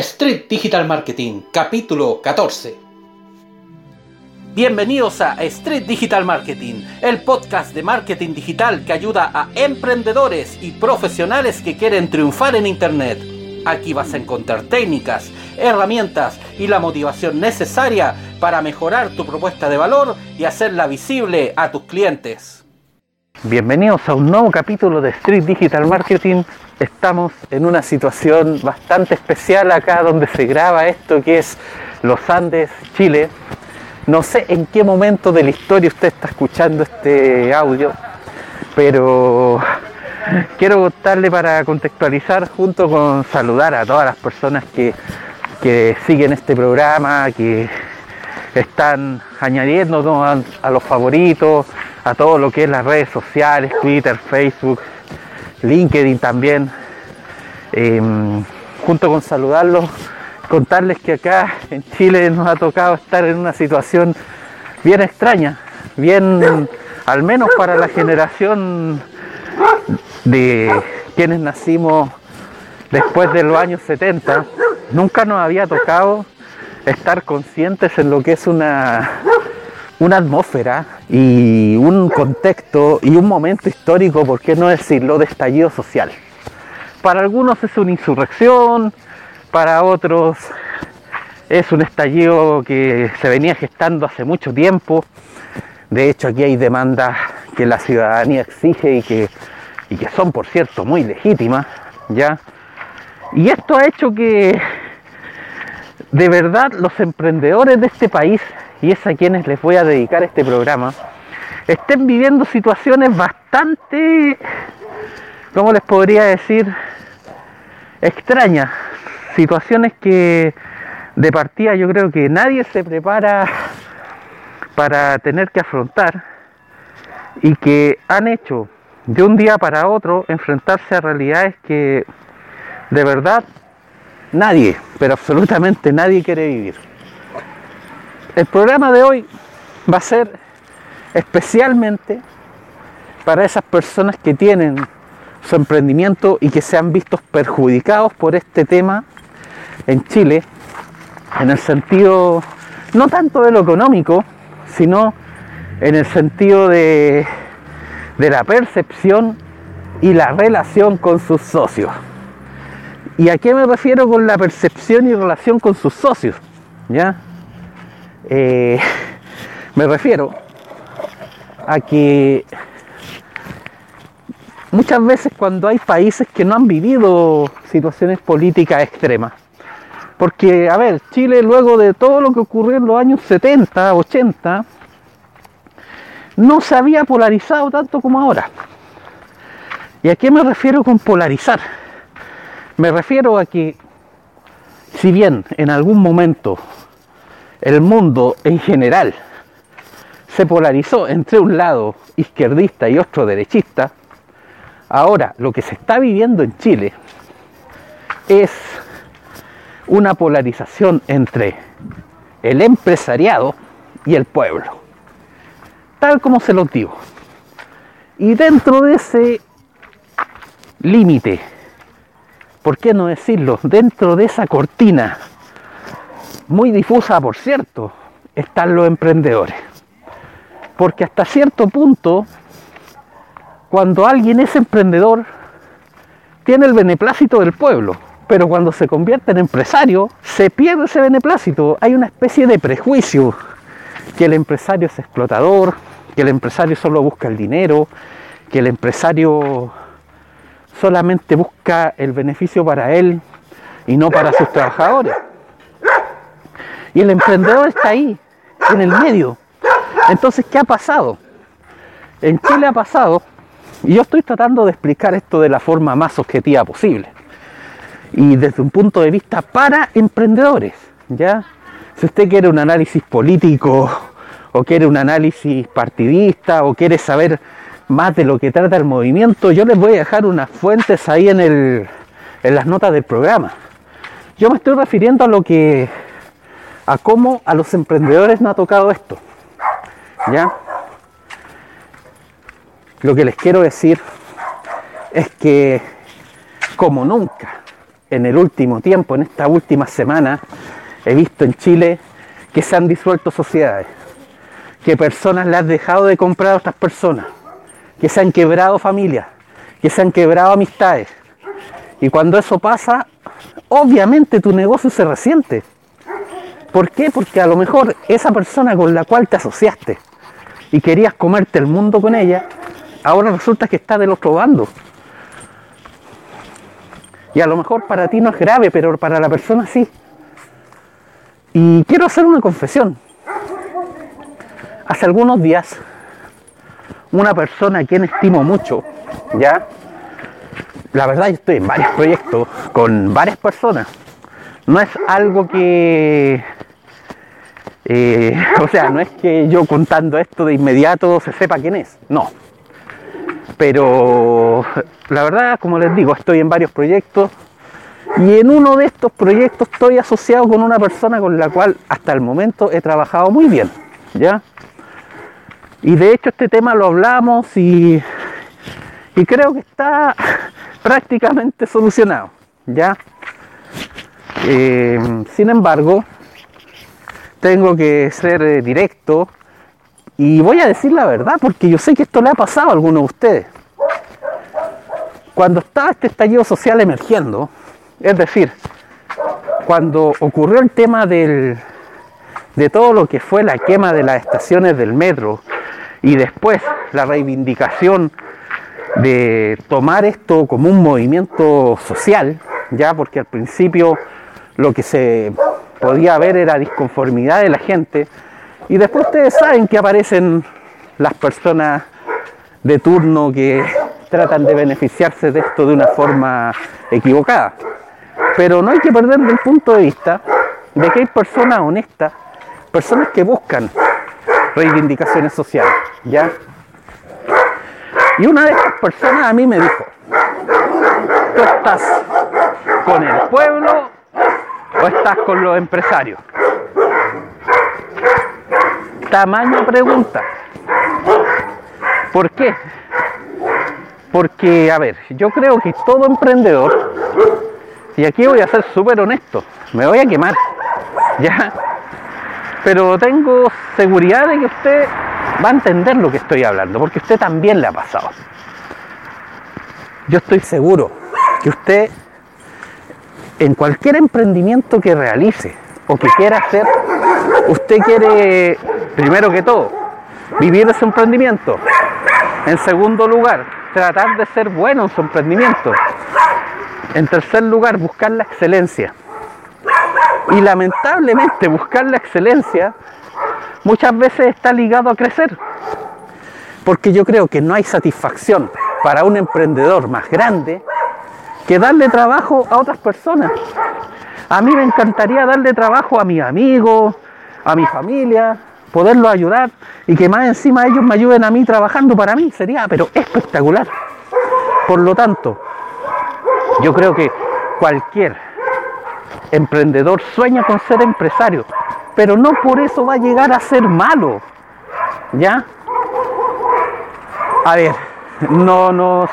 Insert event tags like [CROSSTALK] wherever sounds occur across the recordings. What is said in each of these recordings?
Street Digital Marketing, capítulo 14. Bienvenidos a Street Digital Marketing, el podcast de marketing digital que ayuda a emprendedores y profesionales que quieren triunfar en Internet. Aquí vas a encontrar técnicas, herramientas y la motivación necesaria para mejorar tu propuesta de valor y hacerla visible a tus clientes. Bienvenidos a un nuevo capítulo de Street Digital Marketing. Estamos en una situación bastante especial acá donde se graba esto que es Los Andes, Chile. No sé en qué momento de la historia usted está escuchando este audio, pero quiero contarle para contextualizar junto con saludar a todas las personas que, que siguen este programa, que están añadiendo a, a los favoritos, a todo lo que es las redes sociales, Twitter, Facebook, LinkedIn también. Em, junto con saludarlos, contarles que acá en Chile nos ha tocado estar en una situación bien extraña, bien, al menos para la generación de quienes nacimos después de los años 70, nunca nos había tocado estar conscientes en lo que es una una atmósfera y un contexto y un momento histórico, por qué no decirlo, de estallido social. Para algunos es una insurrección, para otros es un estallido que se venía gestando hace mucho tiempo. De hecho, aquí hay demandas que la ciudadanía exige y que, y que son, por cierto, muy legítimas, ¿ya? Y esto ha hecho que de verdad los emprendedores de este país y es a quienes les voy a dedicar este programa, estén viviendo situaciones bastante, ¿cómo les podría decir? Extrañas, situaciones que de partida yo creo que nadie se prepara para tener que afrontar y que han hecho de un día para otro enfrentarse a realidades que de verdad nadie, pero absolutamente nadie quiere vivir. El programa de hoy va a ser especialmente para esas personas que tienen su emprendimiento y que se han visto perjudicados por este tema en Chile, en el sentido no tanto de lo económico, sino en el sentido de, de la percepción y la relación con sus socios. ¿Y a qué me refiero con la percepción y relación con sus socios? ¿Ya? Eh, [LAUGHS] me refiero a que muchas veces cuando hay países que no han vivido situaciones políticas extremas, porque, a ver, Chile luego de todo lo que ocurrió en los años 70, 80, no se había polarizado tanto como ahora. ¿Y a qué me refiero con polarizar? Me refiero a que si bien en algún momento el mundo en general se polarizó entre un lado izquierdista y otro derechista, ahora lo que se está viviendo en Chile es una polarización entre el empresariado y el pueblo, tal como se lo digo. Y dentro de ese límite, ¿por qué no decirlo? Dentro de esa cortina muy difusa, por cierto, están los emprendedores. Porque hasta cierto punto, cuando alguien es emprendedor, tiene el beneplácito del pueblo, pero cuando se convierte en empresario, se pierde ese beneplácito. Hay una especie de prejuicio que el empresario es explotador, que el empresario solo busca el dinero, que el empresario solamente busca el beneficio para él y no para sus trabajadores. Y el emprendedor está ahí, en el medio. Entonces, ¿qué ha pasado? En Chile ha pasado, y yo estoy tratando de explicar esto de la forma más objetiva posible. Y desde un punto de vista para emprendedores, ¿ya? Si usted quiere un análisis político, o quiere un análisis partidista, o quiere saber más de lo que trata el movimiento, yo les voy a dejar unas fuentes ahí en, el, en las notas del programa. Yo me estoy refiriendo a lo que a cómo a los emprendedores no ha tocado esto. ¿Ya? Lo que les quiero decir es que como nunca en el último tiempo, en esta última semana, he visto en Chile que se han disuelto sociedades, que personas le han dejado de comprar a otras personas, que se han quebrado familias, que se han quebrado amistades. Y cuando eso pasa, obviamente tu negocio se resiente. ¿Por qué? Porque a lo mejor esa persona con la cual te asociaste y querías comerte el mundo con ella, ahora resulta que está del otro bando. Y a lo mejor para ti no es grave, pero para la persona sí. Y quiero hacer una confesión. Hace algunos días, una persona a quien estimo mucho, ya, la verdad yo estoy en varios proyectos con varias personas. No es algo que, eh, [LAUGHS] o sea, no es que yo contando esto de inmediato se sepa quién es, no. Pero la verdad, como les digo, estoy en varios proyectos y en uno de estos proyectos estoy asociado con una persona con la cual hasta el momento he trabajado muy bien, ¿ya? Y de hecho este tema lo hablamos y, creo que está prácticamente solucionado, ¿ya? Eh, sin embargo, tengo que ser eh, directo y voy a decir la verdad porque yo sé que esto le ha pasado a algunos de ustedes. Cuando estaba este estallido social emergiendo, es decir, cuando ocurrió el tema del, de todo lo que fue la quema de las estaciones del metro y después la reivindicación de tomar esto como un movimiento social, ya porque al principio lo que se podía ver era disconformidad de la gente, y después ustedes saben que aparecen las personas de turno que tratan de beneficiarse de esto de una forma equivocada. Pero no hay que perder el punto de vista de que hay personas honestas, personas que buscan reivindicaciones sociales, ¿ya? Y una de estas personas a mí me dijo, ¿tú estás con el pueblo o estás con los empresarios? Tamaño pregunta. ¿Por qué? Porque, a ver, yo creo que todo emprendedor, y aquí voy a ser súper honesto, me voy a quemar, ¿ya? Pero tengo seguridad de que usted va a entender lo que estoy hablando, porque usted también le ha pasado. Yo estoy seguro que usted, en cualquier emprendimiento que realice o que quiera hacer, usted quiere, primero que todo, vivir ese emprendimiento. En segundo lugar, tratar de ser bueno en su emprendimiento. En tercer lugar, buscar la excelencia. Y lamentablemente buscar la excelencia muchas veces está ligado a crecer. Porque yo creo que no hay satisfacción para un emprendedor más grande que darle trabajo a otras personas. A mí me encantaría darle trabajo a mis amigos, a mi familia, poderlos ayudar y que más encima ellos me ayuden a mí trabajando para mí. Sería, pero espectacular. Por lo tanto, yo creo que cualquier emprendedor sueña con ser empresario, pero no por eso va a llegar a ser malo. ¿Ya? A ver, no nos,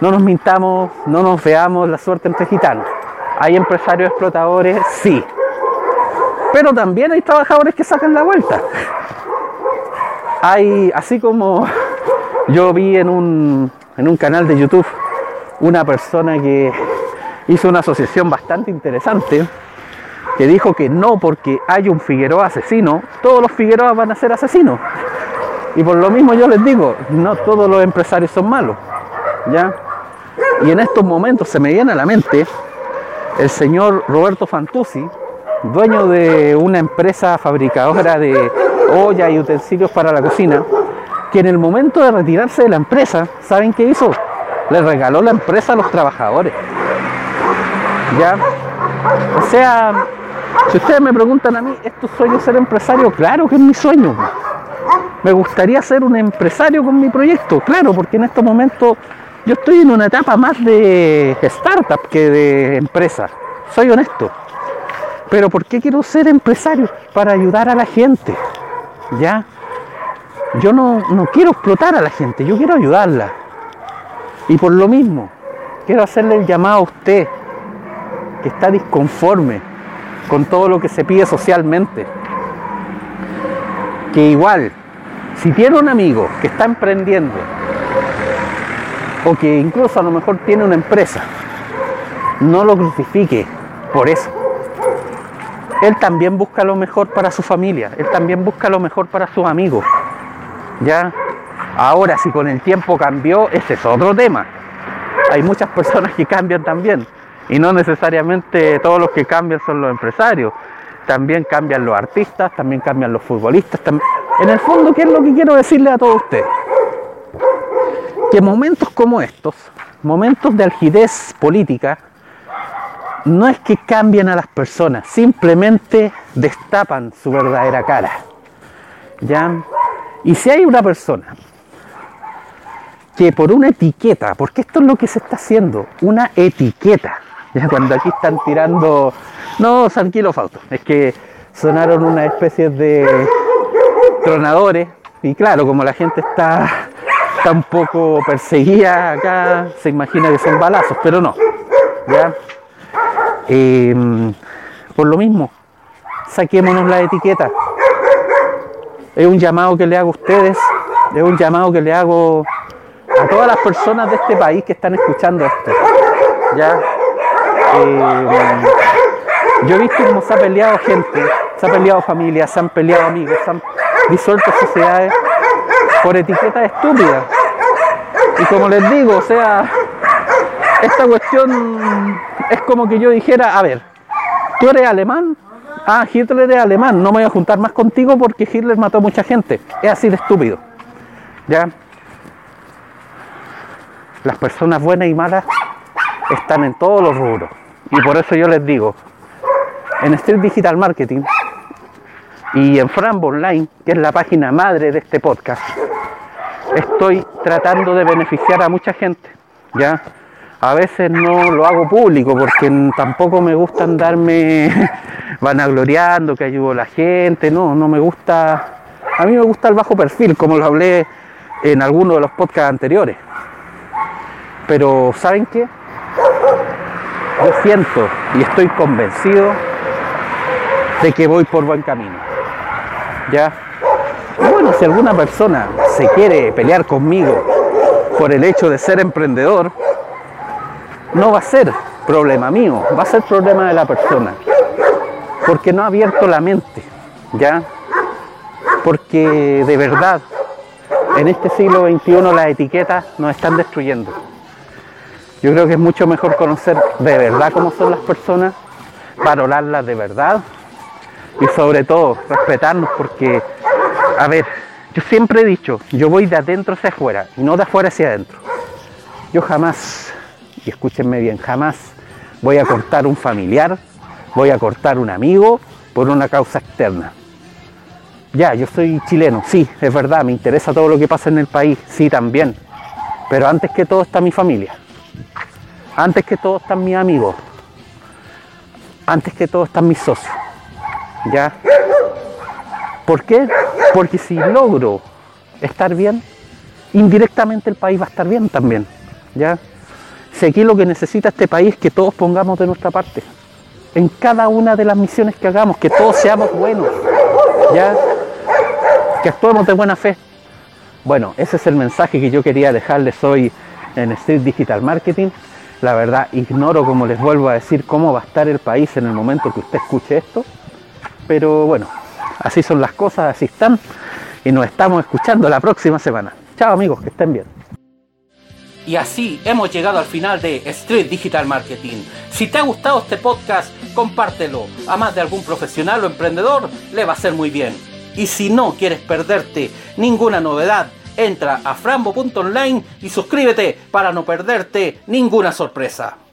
no nos mintamos, no nos veamos la suerte entre gitanos. Hay empresarios explotadores, sí. Pero también hay trabajadores que sacan la vuelta. Hay, así como yo vi en un, en un canal de YouTube una persona que hizo una asociación bastante interesante que dijo que no porque hay un Figueroa asesino, todos los Figueroa van a ser asesinos. Y por lo mismo yo les digo, no todos los empresarios son malos. ¿ya? Y en estos momentos se me viene a la mente el señor Roberto Fantuzzi, dueño de una empresa fabricadora de ollas y utensilios para la cocina, que en el momento de retirarse de la empresa, ¿saben qué hizo? Le regaló la empresa a los trabajadores. ¿Ya? O sea, si ustedes me preguntan a mí, ¿es tu sueño ser empresario? Claro que es mi sueño. Me gustaría ser un empresario con mi proyecto, claro, porque en estos momentos yo estoy en una etapa más de startup que de empresa. Soy honesto. Pero ¿por qué quiero ser empresario? Para ayudar a la gente. ¿Ya? Yo no, no quiero explotar a la gente, yo quiero ayudarla. Y por lo mismo, quiero hacerle el llamado a usted que está disconforme con todo lo que se pide socialmente. Que igual, si tiene un amigo que está emprendiendo, o que incluso a lo mejor tiene una empresa, no lo crucifique por eso. Él también busca lo mejor para su familia, él también busca lo mejor para sus amigos. ¿Ya? Ahora, si con el tiempo cambió, ese es otro tema. Hay muchas personas que cambian también. Y no necesariamente todos los que cambian son los empresarios. También cambian los artistas, también cambian los futbolistas. En el fondo, ¿qué es lo que quiero decirle a todos ustedes? Que momentos como estos, momentos de algidez política, no es que cambien a las personas, simplemente destapan su verdadera cara. ¿Ya? Y si hay una persona que por una etiqueta, porque esto es lo que se está haciendo, una etiqueta, [LAUGHS] ya cuando aquí están tirando, no, tranquilo Fausto, es que sonaron una especie de tronadores y claro, como la gente está, un poco perseguida acá, se imagina que son balazos, pero no, ¿ya? Em, por lo mismo, saquémonos la etiqueta. Es un llamado que le hago a ustedes, es un llamado que le hago a todas las personas de este país que están escuchando esto. ¿ya? Eh, yo he visto cómo se ha peleado gente, se ha peleado familias, se han peleado amigos, se han disuelto sociedades por etiquetas estúpidas. Y como les digo, o sea, esta cuestión es como que yo dijera, a ver, tú eres alemán, ah, Hitler es alemán, no me voy a juntar más contigo porque Hitler mató a mucha gente. Es así de estúpido. ¿Ya? Las personas buenas y malas están en todos los rubros. Y por eso yo les digo, en Street Digital Marketing y en Frambo Online, que es la página madre de este podcast, estoy tratando de beneficiar a mucha gente. ¿ya? A veces no lo hago público porque tampoco me gusta andarme [LAUGHS] vanagloriando que ayudo a la gente, no, no me gusta. A mí me gusta el bajo perfil, como lo hablé en alguno de los podcasts anteriores. Pero ¿saben qué? Yo siento y estoy convencido de que voy por buen camino. ¿Ya? bueno, si alguna persona se quiere pelear conmigo por el hecho de ser emprendedor, no va a ser problema mío, va a ser problema de la persona. Porque no ha abierto la mente, ¿ya? Porque de verdad, en este siglo XXI las etiquetas nos están destruyendo. Yo creo que es mucho mejor conocer de verdad cómo son las personas, valorarlas de verdad y sobre todo respetarnos porque, a ver, yo siempre he dicho, yo voy de adentro hacia afuera y no de afuera hacia adentro. Yo jamás, y escúchenme bien, jamás voy a cortar un familiar, voy a cortar un amigo por una causa externa. Ya, yo soy chileno, sí, es verdad, me interesa todo lo que pasa en el país, sí también. Pero antes que todo está mi familia. Antes que todo están mis amigos. Antes que todo están mis socios. ¿Ya? ¿Por qué? Porque si logro estar bien, indirectamente el país va a estar bien también. ¿Ya? Si aquí lo que necesita este país es que todos pongamos de nuestra parte. En cada una de las misiones que hagamos, que todos seamos buenos. ¿Ya? Que actuemos de buena fe. Bueno, ese es el mensaje que yo quería dejarles hoy en Street Digital Marketing. La verdad, ignoro, como les vuelvo a decir, cómo va a estar el país en el momento que usted escuche esto. Pero bueno, así son las cosas, así están. Y nos estamos escuchando la próxima semana. Chao amigos, que estén bien. Y así hemos llegado al final de Street Digital Marketing. Si te ha gustado este podcast, compártelo. A más de algún profesional o emprendedor le va a ser muy bien. Y si no quieres perderte ninguna novedad, entra a frambo.online y suscríbete para no perderte ninguna sorpresa.